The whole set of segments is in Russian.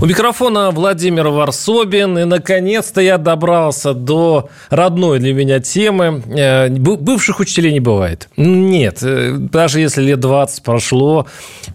У микрофона Владимир Варсобин. И, наконец-то, я добрался до родной для меня темы. Э, бывших учителей не бывает. Нет. Э, даже если лет 20 прошло,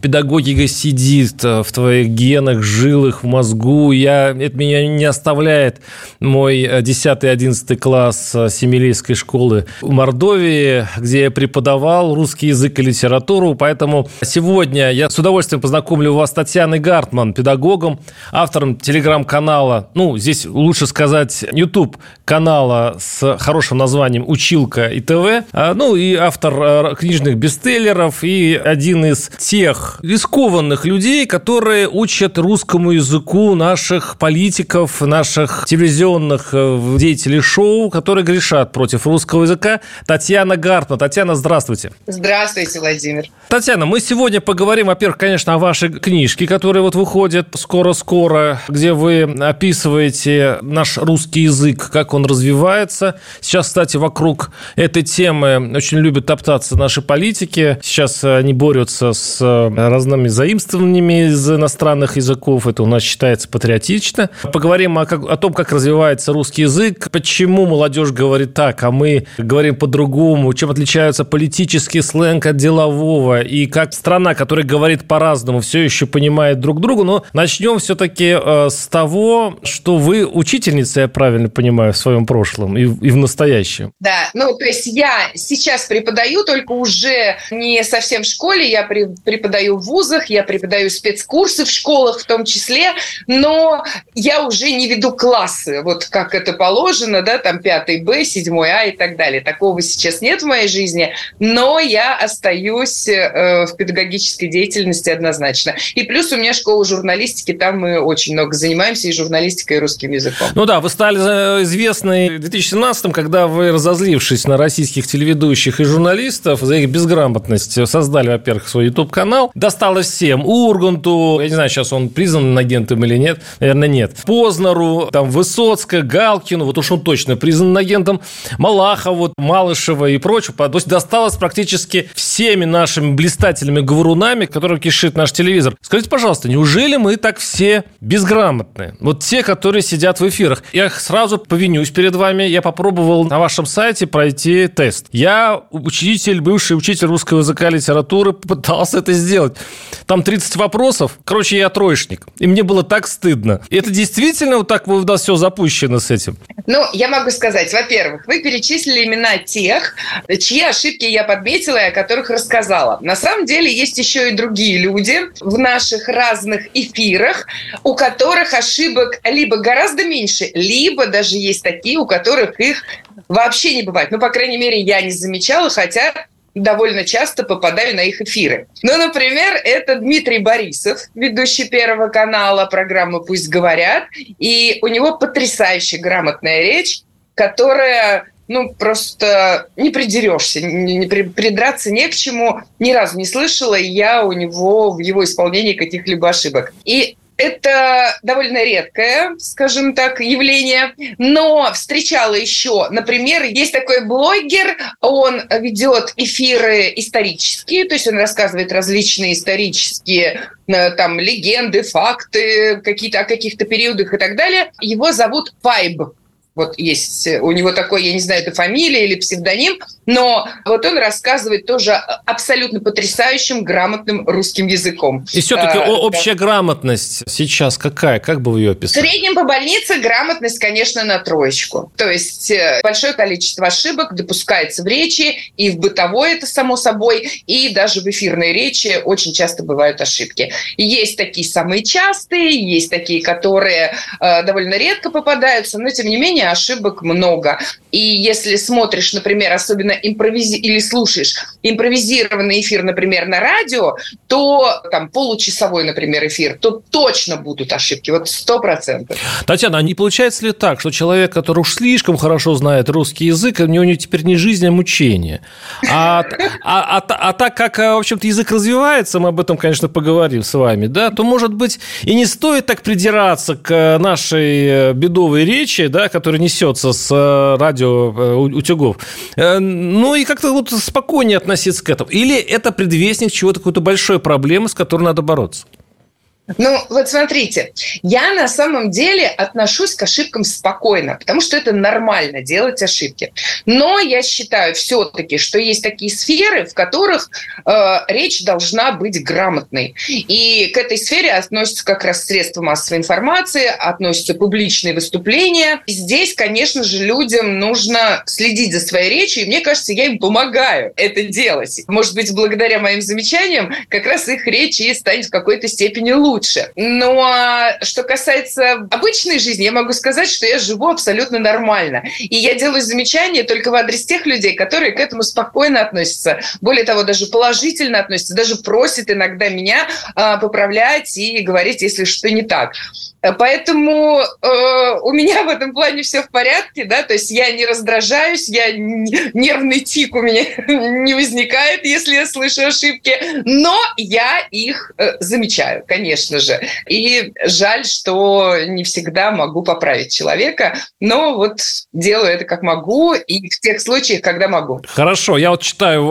педагогика сидит э, в твоих генах, жилах, в мозгу. Я, это меня не оставляет мой 10-11 класс Семилийской школы в Мордовии, где я преподавал русский язык и литературу. Поэтому сегодня я с удовольствием познакомлю вас с Татьяной Гартман, педагогом, автором телеграм-канала, ну, здесь лучше сказать, YouTube канала с хорошим названием «Училка и ТВ», а, ну, и автор а, книжных бестселлеров, и один из тех рискованных людей, которые учат русскому языку наших политиков, наших телевизионных э, деятелей шоу, которые грешат против русского языка. Татьяна Гартна. Татьяна, здравствуйте. Здравствуйте, Владимир. Татьяна, мы сегодня поговорим, во-первых, конечно, о вашей книжке, которая вот выходит скоро-скоро, где вы описываете наш русский язык, как он развивается. Сейчас, кстати, вокруг этой темы очень любят топтаться наши политики. Сейчас они борются с разными заимствованиями из иностранных языков. Это у нас считается патриотично. Поговорим о, о том, как развивается русский язык, почему молодежь говорит так, а мы говорим по-другому, чем отличаются политический сленг от делового, и как страна, которая говорит по-разному, все еще понимает друг друга. Но начнем все-таки э, с того, что вы учительница, я правильно понимаю, в своем прошлом и, и в настоящем. Да, ну то есть я сейчас преподаю, только уже не совсем в школе, я преподаю в вузах, я преподаю спецкурсы в школах в том числе, но я уже не веду классы, вот как это положено, да, там 5 Б, 7 А и так далее. Такого сейчас нет в моей жизни, но я остаюсь Э, в педагогической деятельности однозначно. И плюс у меня школа журналистики, там мы очень много занимаемся и журналистикой, и русским языком. Ну да, вы стали э, известны в 2017 когда вы, разозлившись на российских телеведущих и журналистов за их безграмотность, создали, во-первых, свой YouTube-канал. Досталось всем. Урганту, я не знаю, сейчас он признан агентом или нет, наверное, нет. Познеру, там, Высоцкая, Галкину, вот уж он точно признан агентом, Малахову, Малышева и прочее. То есть досталось практически всеми нашими блистательными говорунами, которым кишит наш телевизор. Скажите, пожалуйста, неужели мы так все безграмотные? Вот те, которые сидят в эфирах. Я сразу повинюсь перед вами. Я попробовал на вашем сайте пройти тест. Я учитель, бывший учитель русского языка и литературы, пытался это сделать. Там 30 вопросов. Короче, я троечник. И мне было так стыдно. И это действительно вот так у все запущено с этим? Ну, я могу сказать, во-первых, вы перечислили имена тех, чьи ошибки я подметила и о которых рассказала. На самом деле есть еще и другие люди в наших разных эфирах, у которых ошибок либо гораздо меньше, либо даже есть такие, у которых их вообще не бывает. Ну, по крайней мере, я не замечала, хотя довольно часто попадаю на их эфиры. Ну, например, это Дмитрий Борисов, ведущий Первого канала программы «Пусть говорят», и у него потрясающе грамотная речь, которая ну, просто не придерешься, не, придраться не к чему. Ни разу не слышала я у него в его исполнении каких-либо ошибок. И это довольно редкое, скажем так, явление, но встречала еще, например, есть такой блогер, он ведет эфиры исторические, то есть он рассказывает различные исторические э, там легенды, факты, какие-то о каких-то периодах и так далее. Его зовут Вайб. Вот есть у него такой, я не знаю, это фамилия или псевдоним, но вот он рассказывает тоже абсолютно потрясающим, грамотным русским языком. И все-таки а, общая да. грамотность сейчас какая? Как бы вы ее описали? В среднем по больнице грамотность, конечно, на троечку. То есть э, большое количество ошибок допускается в речи, и в бытовой это само собой, и даже в эфирной речи очень часто бывают ошибки. Есть такие самые частые, есть такие, которые э, довольно редко попадаются, но тем не менее ошибок много. И если смотришь, например, особенно импровизи... или слушаешь импровизированный эфир, например, на радио, то там получасовой, например, эфир, то точно будут ошибки, вот сто процентов. Татьяна, а не получается ли так, что человек, который уж слишком хорошо знает русский язык, у него теперь не жизнь, а мучение? А, а, а, а так как, в общем-то, язык развивается, мы об этом, конечно, поговорим с вами, да, то, может быть, и не стоит так придираться к нашей э, бедовой речи, да, которая несется с э, радио э, утюгов. Ну и как-то вот спокойнее относиться к этому. Или это предвестник чего-то, какой-то большой проблемы, с которой надо бороться? Ну, вот смотрите, я на самом деле отношусь к ошибкам спокойно, потому что это нормально делать ошибки. Но я считаю все-таки, что есть такие сферы, в которых э, речь должна быть грамотной. И к этой сфере относятся как раз средства массовой информации, относятся публичные выступления. И здесь, конечно же, людям нужно следить за своей речью, и мне кажется, я им помогаю это делать. Может быть, благодаря моим замечаниям как раз их речь и станет в какой-то степени лучше лучше. Но а, что касается обычной жизни, я могу сказать, что я живу абсолютно нормально. И я делаю замечания только в адрес тех людей, которые к этому спокойно относятся. Более того, даже положительно относятся, даже просят иногда меня а, поправлять и говорить, если что не так. Поэтому э, у меня в этом плане все в порядке, да, то есть я не раздражаюсь, я нервный тик у меня не возникает, если я слышу ошибки, но я их э, замечаю, конечно же. И жаль, что не всегда могу поправить человека, но вот делаю это как могу и в тех случаях, когда могу. Хорошо, я вот читаю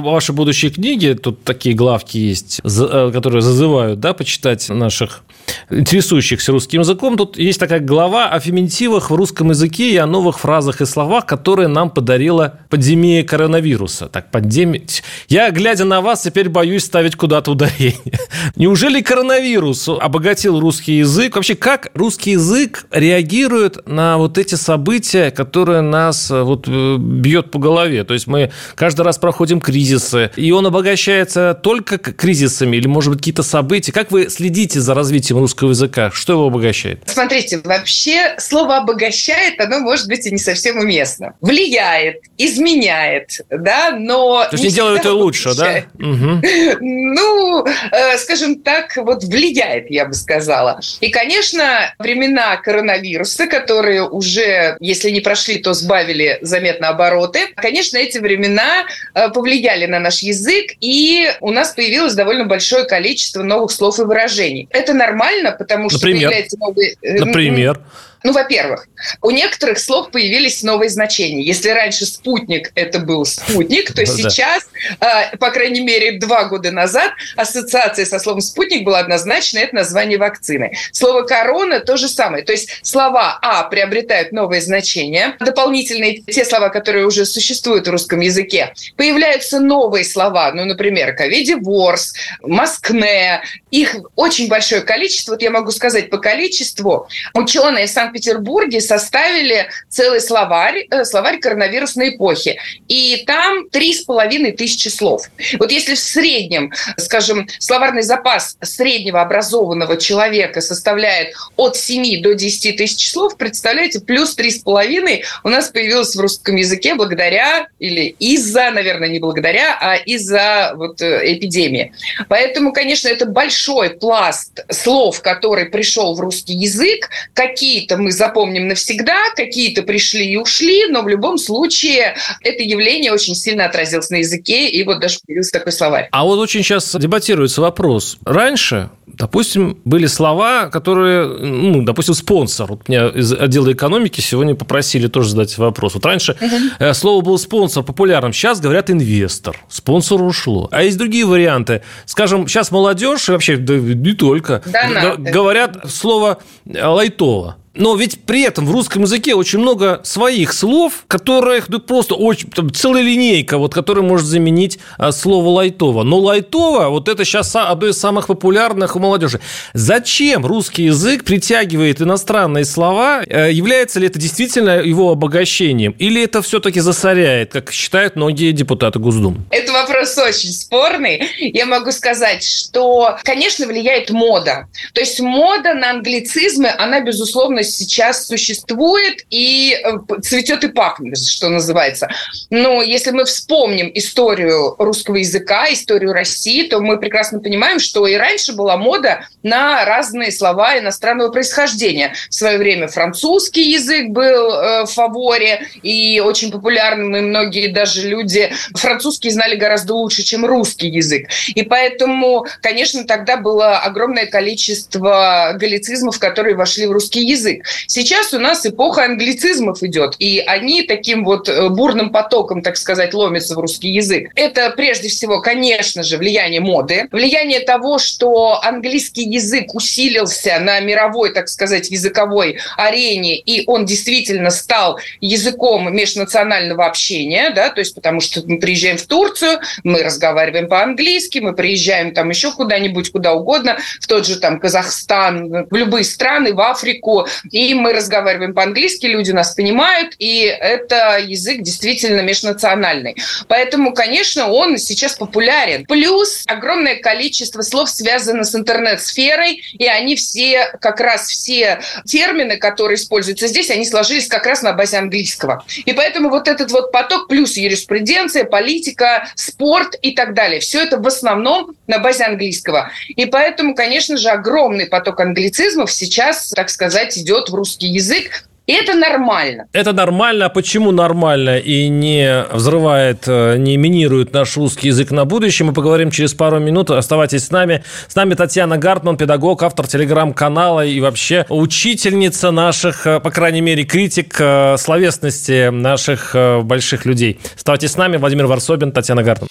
ваши будущие книги, тут такие главки есть, э, которые зазывают, да, почитать наших интересующихся русским языком. Тут есть такая глава о феминитивах в русском языке и о новых фразах и словах, которые нам подарила пандемия коронавируса. Так, пандемия... Я, глядя на вас, теперь боюсь ставить куда-то ударение. Неужели коронавирус обогатил русский язык? Вообще, как русский язык реагирует на вот эти события, которые нас э, вот э, бьет по голове? То есть мы каждый раз проходим кризисы, и он обогащается только кризисами или, может быть, какие-то события. Как вы следите за развитием русского языка? Что его обогащает? Смотрите, вообще слово «обогащает», оно может быть и не совсем уместно. Влияет, изменяет, да, но... То есть не, не делают это лучше, да? Угу. Ну, э, скажем так, вот влияет, я бы сказала. И, конечно, времена коронавируса, которые уже, если не прошли, то сбавили заметно обороты, конечно, эти времена э, повлияли на наш язык, и у нас появилось довольно большое количество новых слов и выражений. Это нормально, потому что Например? появляются новые... Э, Например? Ну, во-первых, у некоторых слов появились новые значения. Если раньше спутник это был спутник, то сейчас, э, по крайней мере, два года назад ассоциация со словом спутник была однозначно, это название вакцины. Слово корона то же самое. То есть слова А приобретают новые значения, дополнительные те слова, которые уже существуют в русском языке. Появляются новые слова, ну, например, ковидиворс, маскне. Их очень большое количество. Вот я могу сказать по количеству. Ученые Санкт Санкт-Петербурге составили целый словарь, э, словарь коронавирусной эпохи. И там три с половиной тысячи слов. Вот если в среднем, скажем, словарный запас среднего образованного человека составляет от 7 до 10 тысяч слов, представляете, плюс три с половиной у нас появилось в русском языке благодаря или из-за, наверное, не благодаря, а из-за вот э, эпидемии. Поэтому, конечно, это большой пласт слов, который пришел в русский язык. Какие-то мы запомним навсегда, какие-то пришли и ушли, но в любом случае это явление очень сильно отразилось на языке, и вот даже появился такой словарь. А вот очень сейчас дебатируется вопрос. Раньше, допустим, были слова, которые, ну, допустим, спонсор. Вот меня из отдела экономики сегодня попросили тоже задать вопрос. Вот раньше угу. слово было спонсор популярным, сейчас говорят инвестор. Спонсор ушло. А есть другие варианты. Скажем, сейчас молодежь, и вообще да, не только, да, говорят слово лайтово. Но ведь при этом в русском языке очень много своих слов, которых ну, просто очень, там, целая линейка, вот, которая может заменить а, слово лайтово. Но лайтово, вот это сейчас одно из самых популярных у молодежи. Зачем русский язык притягивает иностранные слова? Э, является ли это действительно его обогащением? Или это все-таки засоряет, как считают многие депутаты Госдумы? Это вопрос очень спорный. Я могу сказать, что, конечно, влияет мода. То есть мода на англицизмы, она, безусловно, возможность сейчас существует и э, цветет и пахнет, что называется. Но если мы вспомним историю русского языка, историю России, то мы прекрасно понимаем, что и раньше была мода на разные слова иностранного происхождения. В свое время французский язык был э, в фаворе и очень популярным, и многие даже люди французский знали гораздо лучше, чем русский язык. И поэтому, конечно, тогда было огромное количество галлицизмов, которые вошли в русский язык. Сейчас у нас эпоха англицизмов идет, и они таким вот э, бурным потоком, так сказать, ломятся в русский язык. Это прежде всего, конечно же, влияние моды, влияние того, что английский язык усилился на мировой, так сказать, языковой арене, и он действительно стал языком межнационального общения, да, то есть потому что мы приезжаем в Турцию, мы разговариваем по-английски, мы приезжаем там еще куда-нибудь, куда угодно, в тот же там Казахстан, в любые страны, в Африку, и мы разговариваем по-английски, люди нас понимают, и это язык действительно межнациональный. Поэтому, конечно, он сейчас популярен. Плюс огромное количество слов связано с интернет-сферой, и они все, как раз все термины, которые используются здесь, они сложились как раз на базе английского. И поэтому вот этот вот поток плюс юриспруденция, политика, спорт и так далее, все это в основном на базе английского. И поэтому, конечно же, огромный поток англицизмов сейчас, так сказать, идет в русский язык, и это нормально. Это нормально. А почему нормально и не взрывает, э, не минирует наш русский язык на будущее? Мы поговорим через пару минут. Оставайтесь с нами. С нами Татьяна Гартман, педагог, автор телеграм-канала и вообще учительница наших, э, по крайней мере, критик э, словесности наших больших людей. Оставайтесь с нами. Владимир Варсобин, Татьяна Гартман.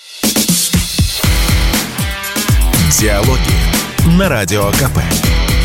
Диалоги на Радио КП.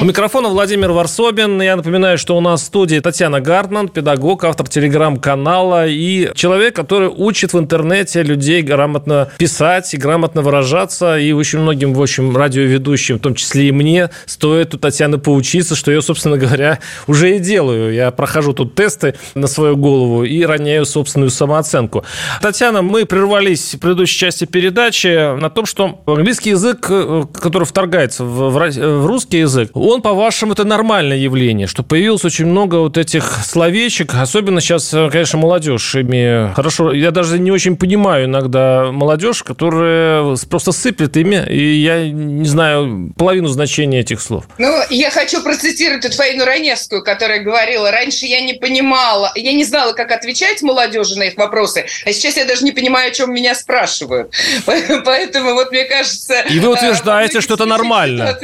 У микрофона Владимир Варсобин. Я напоминаю, что у нас в студии Татьяна Гартман, педагог, автор телеграм-канала и человек, который учит в интернете людей грамотно писать и грамотно выражаться. И очень многим, в общем, радиоведущим, в том числе и мне, стоит у Татьяны поучиться, что я, собственно говоря, уже и делаю. Я прохожу тут тесты на свою голову и роняю собственную самооценку. Татьяна, мы прервались в предыдущей части передачи на том, что английский язык, э, который вторгается в, в русский язык, он, по-вашему, это нормальное явление, что появилось очень много вот этих словечек, особенно сейчас, конечно, молодежь ими хорошо, я даже не очень понимаю иногда молодежь, которая просто сыплет ими, и я не знаю половину значения этих слов. Ну, я хочу процитировать тут Фаину Раневскую, которая говорила, раньше я не понимала, я не знала, как отвечать молодежи на их вопросы, а сейчас я даже не понимаю, о чем меня спрашивают. Поэтому вот мне кажется... И вы утверждаете, что это нормально.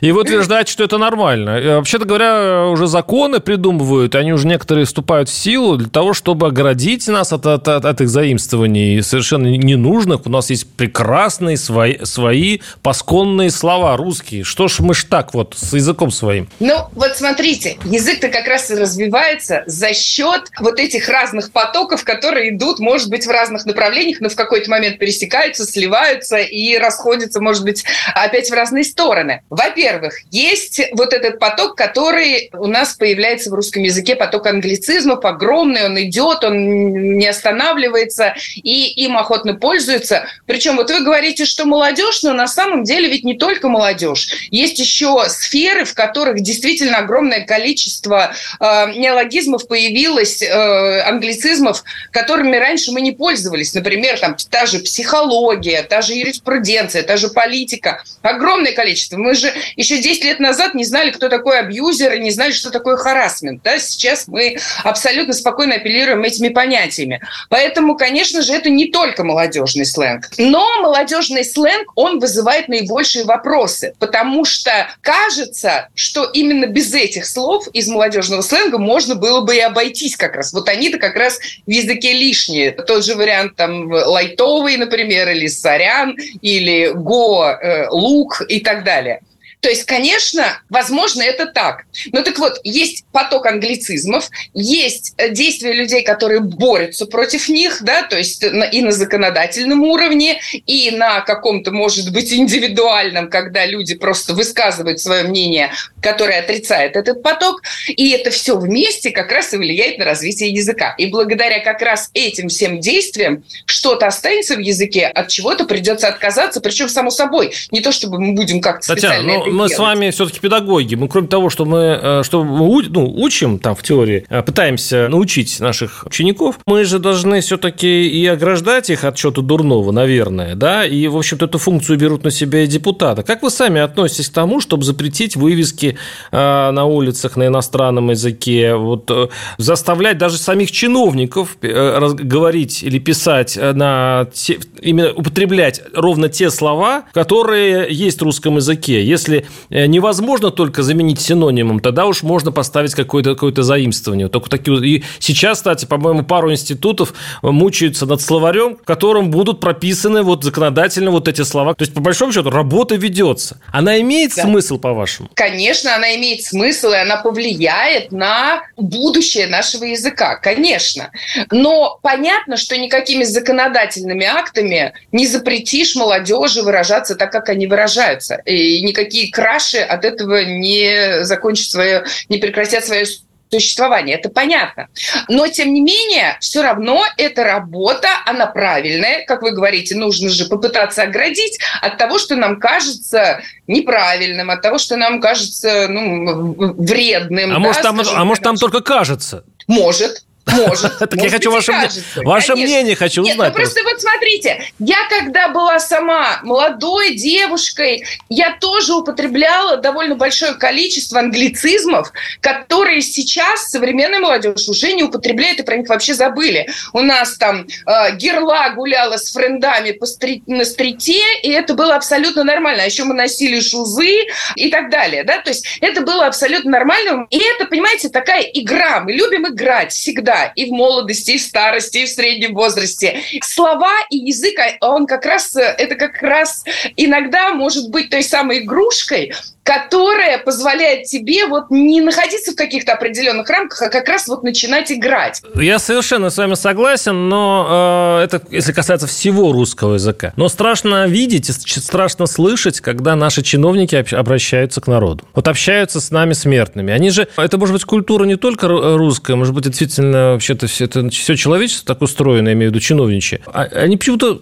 И вы утверждаете, считать, что это нормально. Э, вообще-то говоря, уже законы придумывают, они уже некоторые вступают в силу для того, чтобы оградить нас от, от, от, от их заимствований совершенно ненужных. У нас есть прекрасные свои, свои пасконные слова русские. Что ж мы ж так вот с языком своим? Ну, вот смотрите, язык-то как раз и развивается за счет вот этих разных потоков, которые идут, может быть, в разных направлениях, но в какой-то момент пересекаются, сливаются и расходятся, может быть, опять в разные стороны. Во-первых, есть есть вот этот поток, который у нас появляется в русском языке, поток англицизмов огромный, он идет, он не останавливается, и им охотно пользуются. Причем вот вы говорите, что молодежь, но на самом деле ведь не только молодежь. Есть еще сферы, в которых действительно огромное количество э, неологизмов появилось, э, англицизмов, которыми раньше мы не пользовались. Например, там та же психология, та же юриспруденция, та же политика. Огромное количество. Мы же еще 10 лет назад не знали, кто такой абьюзер, и не знали, что такое харасмент. Да? Сейчас мы абсолютно спокойно апеллируем этими понятиями. Поэтому, конечно же, это не только молодежный сленг. Но молодежный сленг, он вызывает наибольшие вопросы, потому что кажется, что именно без этих слов из молодежного сленга можно было бы и обойтись как раз. Вот они-то как раз в языке лишние. Тот же вариант там лайтовый, например, или сорян, или го, э, лук и так далее. То есть, конечно, возможно, это так. Но так вот, есть поток англицизмов, есть э, действия людей, которые борются против них, да, то есть и на законодательном уровне, и на каком-то, может быть, индивидуальном, когда люди просто высказывают свое мнение, которое отрицает этот поток, и это все вместе как раз и влияет на развитие языка. И благодаря как раз этим всем действиям что-то останется в языке, от чего-то придется отказаться, причем само собой. Не то, чтобы мы будем как-то Татьяна, специально но мы делать. с вами все-таки педагоги. Мы, кроме того, что мы, э, что мы ну, учим там в теории, э, пытаемся научить наших учеников, мы же должны все-таки и ограждать их от чего-то дурного, наверное, да, и, в общем-то, эту функцию берут на себя и депутаты. Как вы сами относитесь к тому, чтобы запретить вывески э, на улицах на иностранном языке, вот, заставлять даже самих чиновников говорить или писать на те, именно употреблять ровно те слова, которые есть в русском языке. Если Э, невозможно только заменить синонимом, тогда уж можно поставить какое-то какое заимствование. Только такие... И сейчас, кстати, по-моему, пару институтов мучаются над словарем, в котором будут прописаны вот законодательно вот эти слова. То есть, по большому счету, работа ведется. Она имеет да. смысл, по-вашему? Конечно, она имеет смысл, и она повлияет на будущее нашего языка, конечно. Но понятно, что никакими законодательными актами не запретишь молодежи выражаться так, как они выражаются. И никакие краши от этого не закончат свое, не прекратят свое существование. Это понятно. Но, тем не менее, все равно эта работа, она правильная. Как вы говорите, нужно же попытаться оградить от того, что нам кажется неправильным, от того, что нам кажется ну, вредным. А, да, может, там, а может, там только кажется? Может. Может. Так я хочу ваше, ваше мнение хочу узнать. Нет, ну просто вот смотрите, я когда была сама молодой девушкой, я тоже употребляла довольно большое количество англицизмов, которые сейчас современная молодежь уже не употребляет и про них вообще забыли. У нас там э, герла гуляла с френдами по на стрите, и это было абсолютно нормально. А еще мы носили шузы и так далее. Да? То есть это было абсолютно нормально. И это, понимаете, такая игра. Мы любим играть всегда всегда, и в молодости, и в старости, и в среднем возрасте. Слова и язык, а он как раз, это как раз иногда может быть той самой игрушкой, которая позволяет тебе вот не находиться в каких-то определенных рамках, а как раз вот начинать играть. Я совершенно с вами согласен, но э, это если касается всего русского языка. Но страшно видеть, страшно слышать, когда наши чиновники обращаются к народу. Вот общаются с нами смертными. Они же, это может быть культура не только русская, может быть действительно вообще-то все, это, все человечество так устроено, я имею в виду чиновничье. А, они почему-то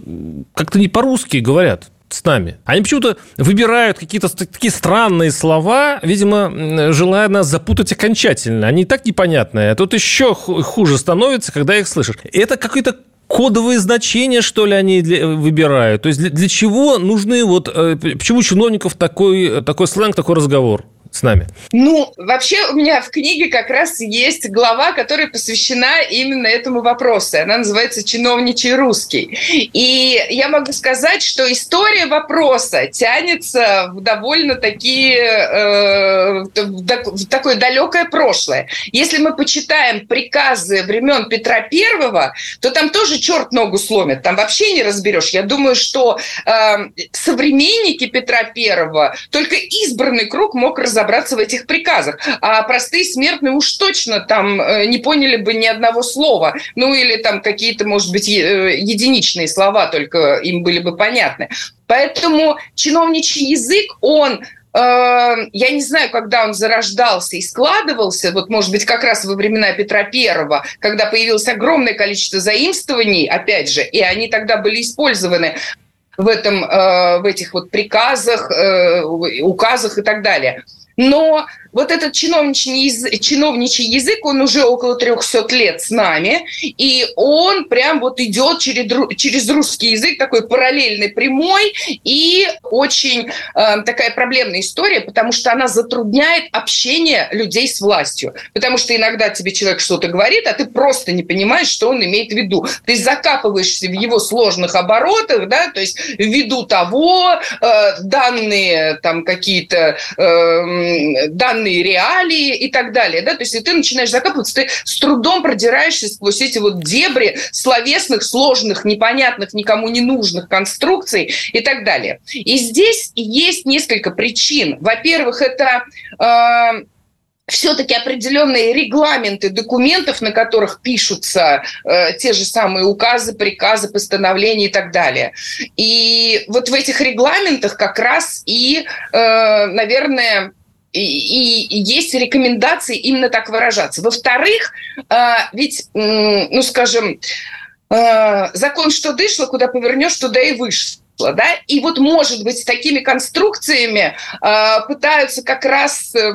как-то не по-русски говорят с нами. Они почему-то выбирают какие-то такие странные слова, видимо, желая нас запутать окончательно. Они и так непонятные. А тут еще хуже становится, когда их слышишь. Это какой-то кодовые значения, что ли, они для, выбирают? То есть для, для чего нужны вот... Э, почему чиновников такой, такой сленг, такой разговор? С нами? Ну, вообще у меня в книге как раз есть глава, которая посвящена именно этому вопросу. Она называется «Чиновничий русский». И я могу сказать, что история вопроса тянется в довольно такие, э, в такое далекое прошлое. Если мы почитаем приказы времен Петра Первого, то там тоже черт ногу сломит, там вообще не разберешь. Я думаю, что э, современники Петра Первого, только избранный круг мог разобраться разобраться в этих приказах. А простые смертные уж точно там э, не поняли бы ни одного слова. Ну или там какие-то, может быть, э, единичные слова только им были бы понятны. Поэтому чиновничий язык, он э, я не знаю, когда он зарождался и складывался, вот, может быть, как раз во времена Петра Первого, когда появилось огромное количество заимствований, опять же, и они тогда были использованы в, этом, в этих вот приказах, указах и так далее. Но вот этот чиновничий язык, чиновничий язык, он уже около 300 лет с нами, и он прям вот идет через, через русский язык, такой параллельный, прямой, и очень э, такая проблемная история, потому что она затрудняет общение людей с властью. Потому что иногда тебе человек что-то говорит, а ты просто не понимаешь, что он имеет в виду. Ты закапываешься в его сложных оборотах, да, то есть ввиду того, э, данные там какие-то... Э, данные реалии и так далее. Да? То есть, и ты начинаешь закапываться, ты с трудом продираешься сквозь эти вот дебри словесных, сложных, непонятных, никому не нужных конструкций и так далее. И здесь есть несколько причин. Во-первых, это э, все-таки определенные регламенты документов, на которых пишутся э, те же самые указы, приказы, постановления и так далее. И вот в этих регламентах как раз и, э, наверное, и, и есть рекомендации именно так выражаться. Во-вторых, э, ведь, ну, скажем, э, закон что дышло, куда повернешь, туда и вышло да, и вот, может быть, такими конструкциями э, пытаются как раз э,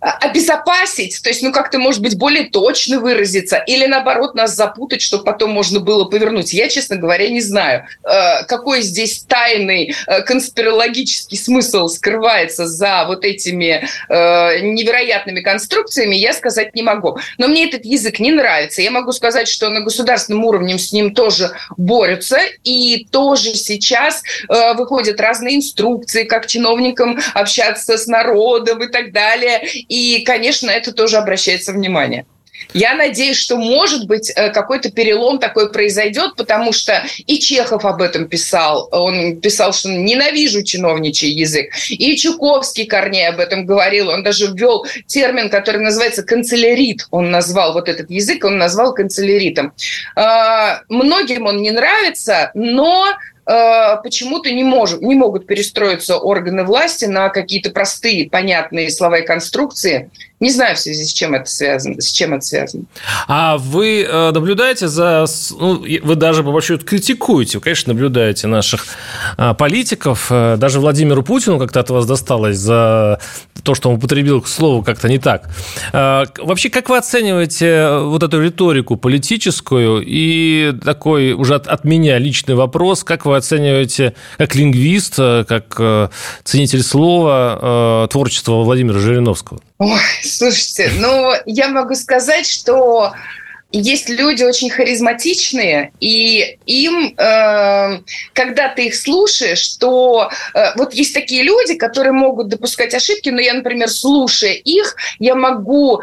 обезопасить, то есть, ну, как-то, может быть, более точно выразиться, или, наоборот, нас запутать, чтобы потом можно было повернуть. Я, честно говоря, не знаю, э, какой здесь тайный э, конспирологический смысл скрывается за вот этими э, невероятными конструкциями, я сказать не могу. Но мне этот язык не нравится. Я могу сказать, что на государственном уровне с ним тоже борются, и тоже сейчас э, выходят разные инструкции, как чиновникам общаться с народом и так далее. И, конечно, это тоже обращается внимание. Я надеюсь, что, может быть, э, какой-то перелом такой произойдет, потому что и Чехов об этом писал. Он писал, что ненавижу чиновничий язык. И Чуковский Корней об этом говорил. Он даже ввел термин, который называется канцелярит. Он назвал вот этот язык, он назвал канцеляритом. А, многим он не нравится, но Э, почему-то не, может, не могут перестроиться органы власти на какие-то простые, понятные слова и конструкции. Не знаю в связи с чем это связано. С чем это связано. А вы э, наблюдаете за... Ну, вы даже, по большому счету, критикуете, вы, конечно, наблюдаете наших а, политиков. Э, даже Владимиру Путину как-то от вас досталось за то, что он употребил слово как-то не так. Вообще, как вы оцениваете вот эту риторику политическую и такой уже от, от меня личный вопрос, как вы оцениваете как лингвист, как ценитель слова творчество Владимира Жириновского? Ой, слушайте, ну, я могу сказать, что есть люди очень харизматичные, и им, э, когда ты их слушаешь, то э, вот есть такие люди, которые могут допускать ошибки, но я, например, слушая их, я могу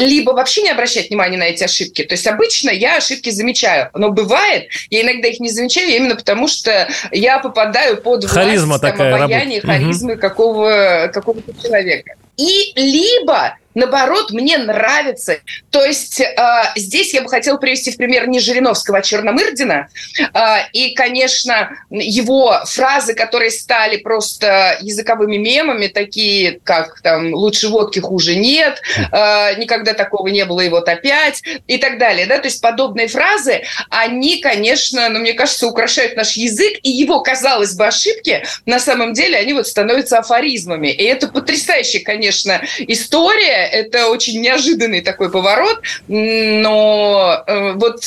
либо вообще не обращать внимания на эти ошибки. То есть обычно я ошибки замечаю, но бывает, я иногда их не замечаю именно потому, что я попадаю под власть, Харизма там, такая обаяние, харизмы угу. какого, какого-то человека. И либо наоборот, мне нравится. То есть э, здесь я бы хотела привести в пример не Жириновского, а Черномырдина. Э, и, конечно, его фразы, которые стали просто языковыми мемами, такие как там «лучше водки, хуже нет», э, «никогда такого не было, и вот опять», и так далее. Да? То есть подобные фразы, они, конечно, ну, мне кажется, украшают наш язык, и его, казалось бы, ошибки, на самом деле, они вот становятся афоризмами. И это потрясающая, конечно, история, это очень неожиданный такой поворот, но э, вот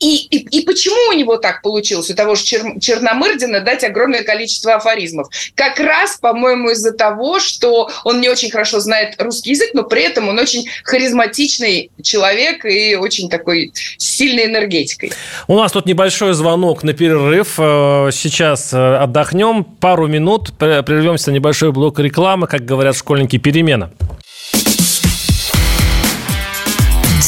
и, и, и почему у него так получилось, у того же Чер, Черномырдина дать огромное количество афоризмов? Как раз, по-моему, из-за того, что он не очень хорошо знает русский язык, но при этом он очень харизматичный человек и очень такой сильной энергетикой. У нас тут небольшой звонок на перерыв. Э, сейчас э, отдохнем пару минут, прервемся на небольшой блок рекламы, как говорят школьники, перемена.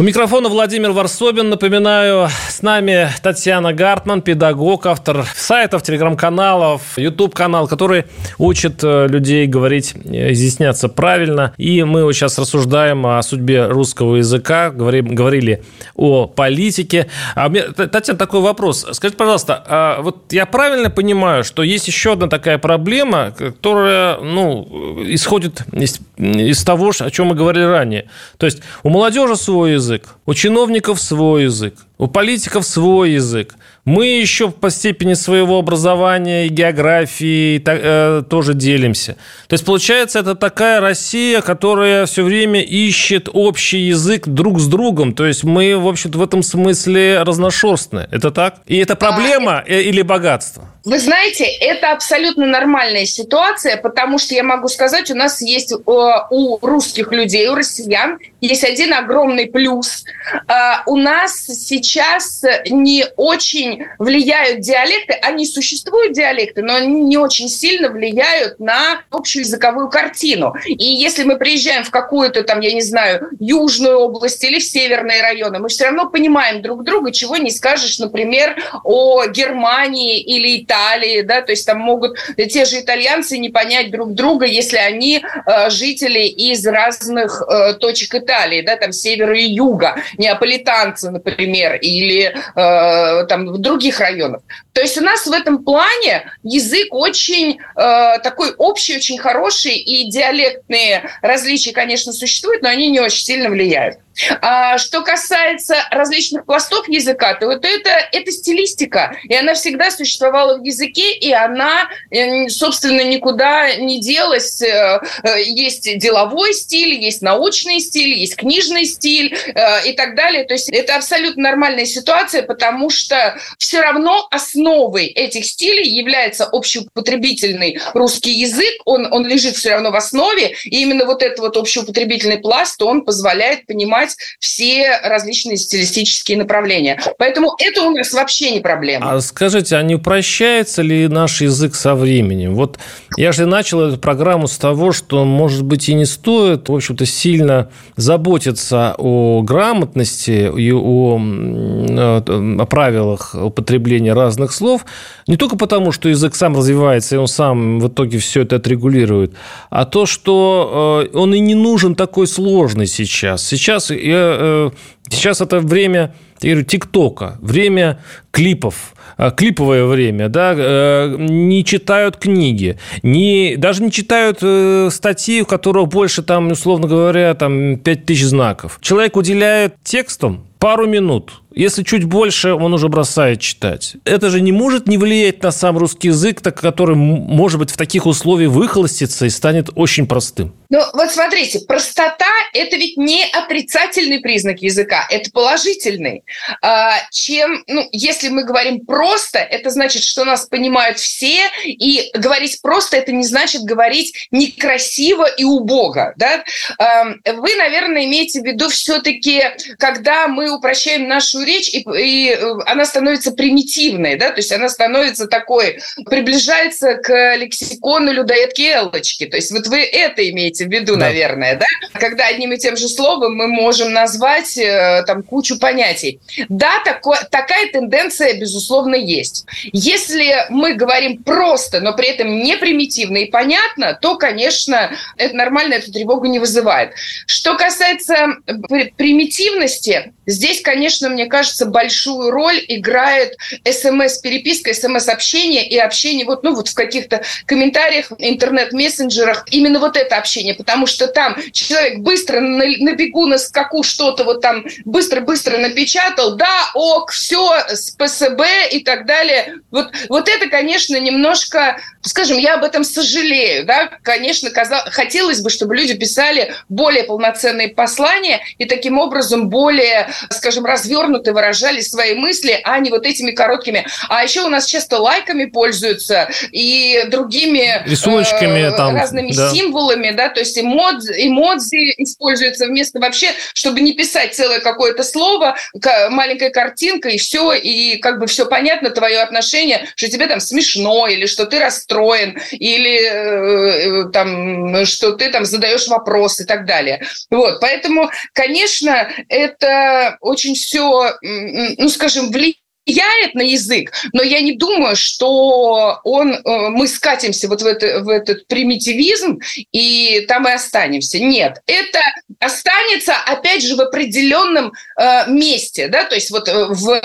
У микрофона Владимир Варсобин. Напоминаю, с нами Татьяна Гартман, педагог, автор сайтов, телеграм-каналов, YouTube-канал, который учит э, людей говорить, э, изъясняться правильно. И мы вот сейчас рассуждаем о судьбе русского языка, говорим, говорили о политике. А мне, Татьяна, такой вопрос. Скажите, пожалуйста, а вот я правильно понимаю, что есть еще одна такая проблема, которая ну, исходит из, из того, о чем мы говорили ранее. То есть у молодежи свой язык, язык, у чиновников свой язык, у политиков свой язык. Мы еще по степени своего образования и географии э, тоже делимся. То есть, получается, это такая Россия, которая все время ищет общий язык друг с другом. То есть, мы, в общем-то, в этом смысле разношерстные. Это так? И это проблема а, или богатство? Вы знаете, это абсолютно нормальная ситуация, потому что я могу сказать, у нас есть у русских людей, у россиян есть один огромный плюс. А, у нас сейчас не очень влияют диалекты, они существуют диалекты, но они не очень сильно влияют на общую языковую картину. И если мы приезжаем в какую-то там, я не знаю, южную область или в северные районы, мы все равно понимаем друг друга, чего не скажешь, например, о Германии или Италии, да, то есть там могут те же итальянцы не понять друг друга, если они э, жители из разных э, точек Италии, да, там севера и юга, неаполитанцы, например, или э, там других районах. То есть у нас в этом плане язык очень э, такой общий, очень хороший, и диалектные различия, конечно, существуют, но они не очень сильно влияют. А что касается различных пластов языка, то вот это, это стилистика, и она всегда существовала в языке, и она, э, собственно, никуда не делась. Э, э, есть деловой стиль, есть научный стиль, есть книжный стиль и так далее. То есть это абсолютно нормальная ситуация, потому что все равно основой этих стилей является общеупотребительный русский язык, он, он лежит все равно в основе, и именно вот этот вот общеупотребительный пласт, он позволяет понимать развивать все различные стилистические направления. Поэтому это у нас вообще не проблема. А скажите, а не упрощается ли наш язык со временем? Вот я же начал эту программу с того, что, может быть, и не стоит, в общем-то, сильно заботиться о грамотности и о, о правилах употребления разных слов, не только потому, что язык сам развивается, и он сам в итоге все это отрегулирует, а то, что э, он и не нужен такой сложный сейчас. Сейчас я, э, сейчас это время ТикТока, время клипов, э, клиповое время, да, э, не читают книги, не, даже не читают статьи, у которых больше, там, условно говоря, там, 5000 знаков. Человек уделяет текстам пару минут – если чуть больше, он уже бросает читать. Это же не может не влиять на сам русский язык, так, который, может быть, в таких условиях выхолостится и станет очень простым. Ну, вот смотрите, простота – это ведь не отрицательный признак языка, это положительный. А, чем, ну, если мы говорим просто, это значит, что нас понимают все, и говорить просто – это не значит говорить некрасиво и убого, да? Вы, наверное, имеете в виду все-таки, когда мы упрощаем нашу речь, и, и э, она становится примитивной, да, то есть она становится такой, приближается к лексикону людоедки Эллочки. То есть вот вы это имеете в виду, да. наверное, да? Когда одним и тем же словом мы можем назвать э, там кучу понятий. Да, такой, такая тенденция, безусловно, есть. Если мы говорим просто, но при этом не примитивно и понятно, то, конечно, это нормально, эту тревогу не вызывает. Что касается примитивности, здесь, конечно, мне кажется, большую роль играет смс-переписка, смс-общение и общение вот, ну, вот в каких-то комментариях, интернет-мессенджерах. Именно вот это общение, потому что там человек быстро на, на бегу, на скаку что-то вот там быстро-быстро напечатал, да, ок, все, ПСБ и так далее. Вот, вот это, конечно, немножко, скажем, я об этом сожалею, да, конечно, казалось, хотелось бы, чтобы люди писали более полноценные послания и таким образом более, скажем, развернуто выражали свои мысли, а не вот этими короткими. А еще у нас часто лайками пользуются и другими рисуночками э, там, разными да. символами, да, то есть эмодзи, эмодзи используются вместо вообще, чтобы не писать целое какое-то слово, маленькая картинка и все, и как бы все понятно, твое отношение, что тебе там смешно, или что ты расстроен, или э, э там, что ты там задаешь вопрос и так далее. Вот, поэтому, конечно, это очень все ну, скажем, влияет влияет на язык, но я не думаю, что он, э, мы скатимся вот в, это, в этот примитивизм и там и останемся. Нет, это останется, опять же, в определенном э, месте, да, то есть вот э, в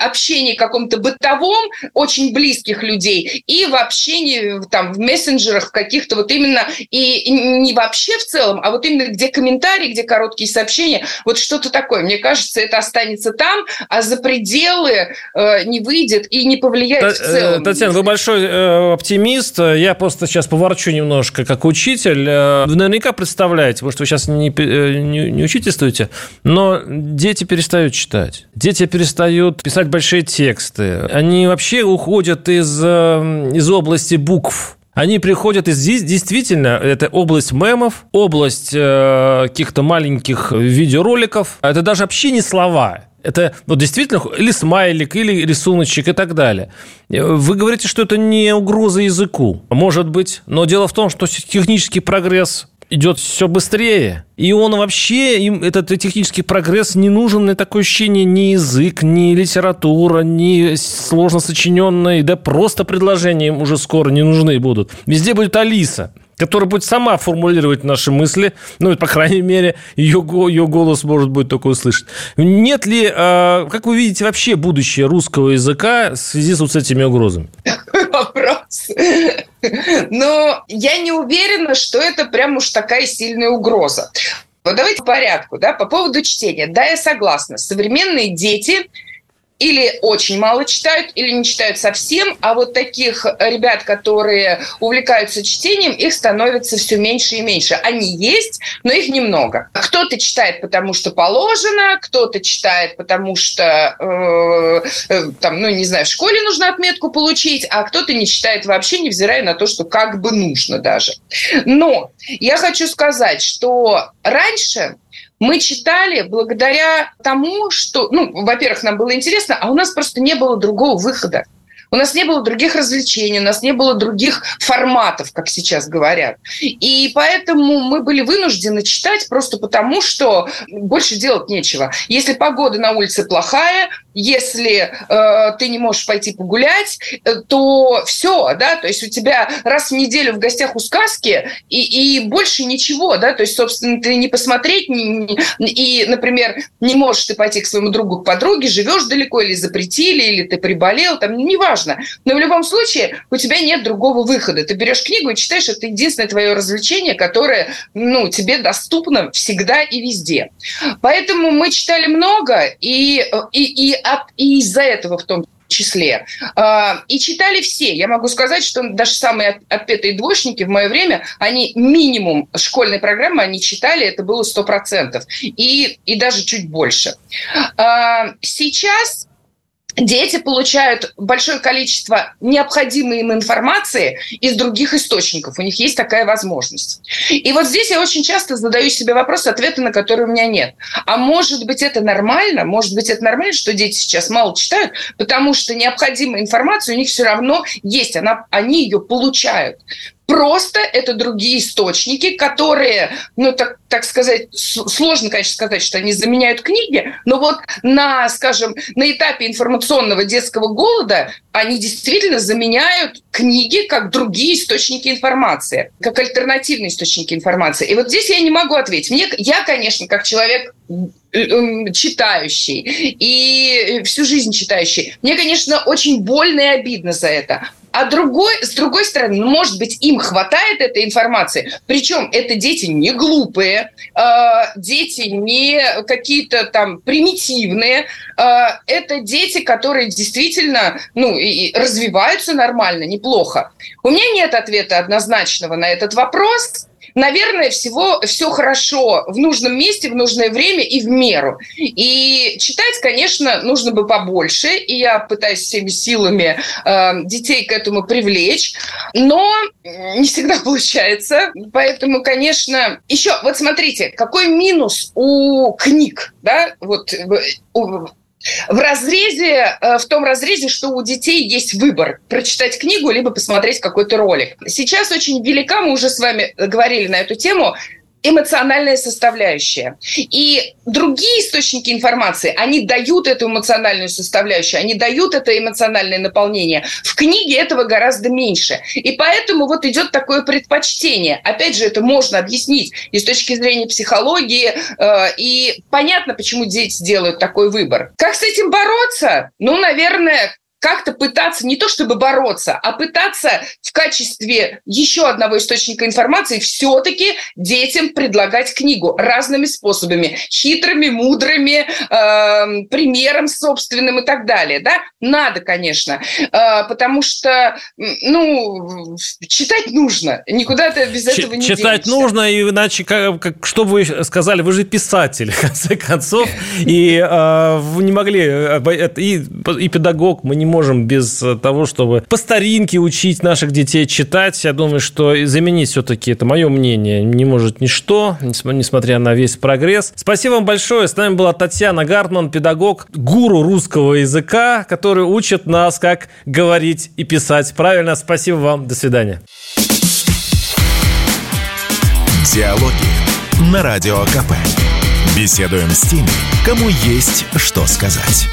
общении каком-то бытовом очень близких людей и в общении там в мессенджерах каких-то вот именно и не вообще в целом, а вот именно где комментарии, где короткие сообщения, вот что-то такое. Мне кажется, это останется там, а за пределы э, не выйдет и не повлияет Т- в целом. Татьяна, вы большой э, оптимист. Я просто сейчас поворчу немножко как учитель. Вы наверняка представляете, может, вы сейчас не, не, не учительствуете, но дети перестают читать. Дети перестают писать большие тексты. Они вообще уходят из, из области букв они приходят из здесь действительно, это область мемов, область э, каких-то маленьких видеороликов. Это даже вообще не слова. Это вот действительно или смайлик, или рисуночек и так далее. Вы говорите, что это не угроза языку. Может быть. Но дело в том, что технический прогресс идет все быстрее. И он вообще, им этот технический прогресс не нужен, на такое ощущение, ни язык, ни литература, ни сложно сочиненные, да просто предложения им уже скоро не нужны будут. Везде будет Алиса которая будет сама формулировать наши мысли, ну, по крайней мере, ее, ее голос может быть только услышать. Нет ли, э, как вы видите, вообще будущее русского языка в связи с вот этими угрозами? Вопрос. Но я не уверена, что это прям уж такая сильная угроза. Вот давайте по порядку, да, по поводу чтения. Да, я согласна. Современные дети или очень мало читают, или не читают совсем, а вот таких ребят, которые увлекаются чтением, их становится все меньше и меньше. Они есть, но их немного. Кто-то читает, потому что положено, кто-то читает, потому что, э, э, там, ну, не знаю, в школе нужно отметку получить, а кто-то не читает вообще, невзирая на то, что как бы нужно даже. Но я хочу сказать, что раньше мы читали благодаря тому, что, ну, во-первых, нам было интересно, а у нас просто не было другого выхода. У нас не было других развлечений, у нас не было других форматов, как сейчас говорят. И поэтому мы были вынуждены читать просто потому, что больше делать нечего. Если погода на улице плохая, если э, ты не можешь пойти погулять, э, то все, да, то есть у тебя раз в неделю в гостях у сказки и, и больше ничего, да, то есть, собственно, ты не посмотреть, не, не, и, например, не можешь ты пойти к своему другу, к подруге, живешь далеко или запретили, или ты приболел, там, неважно важно. Но в любом случае у тебя нет другого выхода. Ты берешь книгу и читаешь, это единственное твое развлечение, которое ну, тебе доступно всегда и везде. Поэтому мы читали много, и, и, и, от, и из-за этого в том числе. А, и читали все. Я могу сказать, что даже самые отпетые двоечники в мое время, они минимум школьной программы они читали, это было 100%. И, и даже чуть больше. А, сейчас дети получают большое количество необходимой им информации из других источников. У них есть такая возможность. И вот здесь я очень часто задаю себе вопрос, ответа на который у меня нет. А может быть, это нормально? Может быть, это нормально, что дети сейчас мало читают, потому что необходимая информация у них все равно есть, она, они ее получают. Просто это другие источники, которые, ну, так, так сказать, сложно, конечно, сказать, что они заменяют книги, но вот на, скажем, на этапе информационного детского голода они действительно заменяют книги как другие источники информации, как альтернативные источники информации. И вот здесь я не могу ответить. Мне, я, конечно, как человек читающий и всю жизнь читающий. Мне, конечно, очень больно и обидно за это. А другой, с другой стороны, ну, может быть, им хватает этой информации. Причем это дети не глупые, э, дети не какие-то там примитивные. Э, это дети, которые действительно ну, и развиваются нормально, неплохо. У меня нет ответа однозначного на этот вопрос наверное, всего все хорошо в нужном месте, в нужное время и в меру. И читать, конечно, нужно бы побольше, и я пытаюсь всеми силами э, детей к этому привлечь, но не всегда получается. Поэтому, конечно, еще вот смотрите, какой минус у книг, да, вот у, в разрезе, э, в том разрезе, что у детей есть выбор прочитать книгу либо посмотреть какой-то ролик. Сейчас очень велика, мы уже с вами говорили на эту тему, эмоциональная составляющая. И другие источники информации, они дают эту эмоциональную составляющую, они дают это эмоциональное наполнение. В книге этого гораздо меньше. И поэтому вот идет такое предпочтение. Опять же, это можно объяснить и с точки зрения психологии, э, и понятно, почему дети делают такой выбор. Как с этим бороться? Ну, наверное, как-то пытаться не то чтобы бороться, а пытаться в качестве еще одного источника информации все-таки детям предлагать книгу разными способами, хитрыми, мудрыми, э, примером собственным и так далее. Да? Надо, конечно, э, потому что, ну, читать нужно, никуда ты без этого не Читать денешься. нужно, иначе, как, как, что вы сказали, вы же писатель, в конце концов, и э, вы не могли, э, и, и педагог, мы не можем без того, чтобы по старинке учить наших детей читать. Я думаю, что заменить все-таки, это мое мнение, не может ничто, несмотря на весь прогресс. Спасибо вам большое. С нами была Татьяна Гартман, педагог, гуру русского языка, который учит нас, как говорить и писать. Правильно, спасибо вам. До свидания. Диалоги на Радио КП. Беседуем с теми, кому есть что сказать.